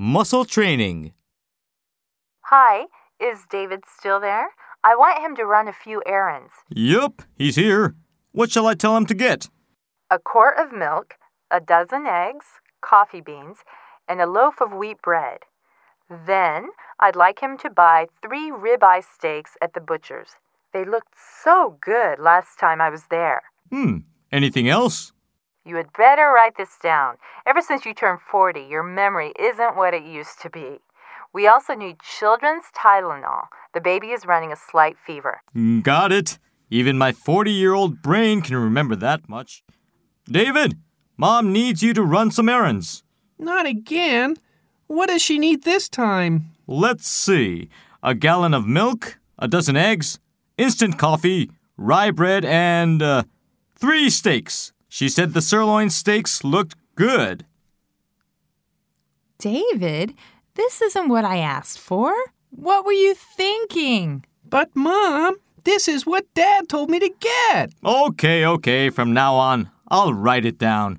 Muscle Training. Hi, is David still there? I want him to run a few errands. Yup, he's here. What shall I tell him to get? A quart of milk, a dozen eggs, coffee beans, and a loaf of wheat bread. Then I'd like him to buy three ribeye steaks at the butcher's. They looked so good last time I was there. Hmm, anything else? You had better write this down. Ever since you turned 40, your memory isn't what it used to be. We also need children's Tylenol. The baby is running a slight fever. Got it. Even my 40 year old brain can remember that much. David, Mom needs you to run some errands. Not again. What does she need this time? Let's see. A gallon of milk, a dozen eggs, instant coffee, rye bread, and uh, three steaks. She said the sirloin steaks looked good. David, this isn't what I asked for. What were you thinking? But, Mom, this is what Dad told me to get. Okay, okay, from now on, I'll write it down.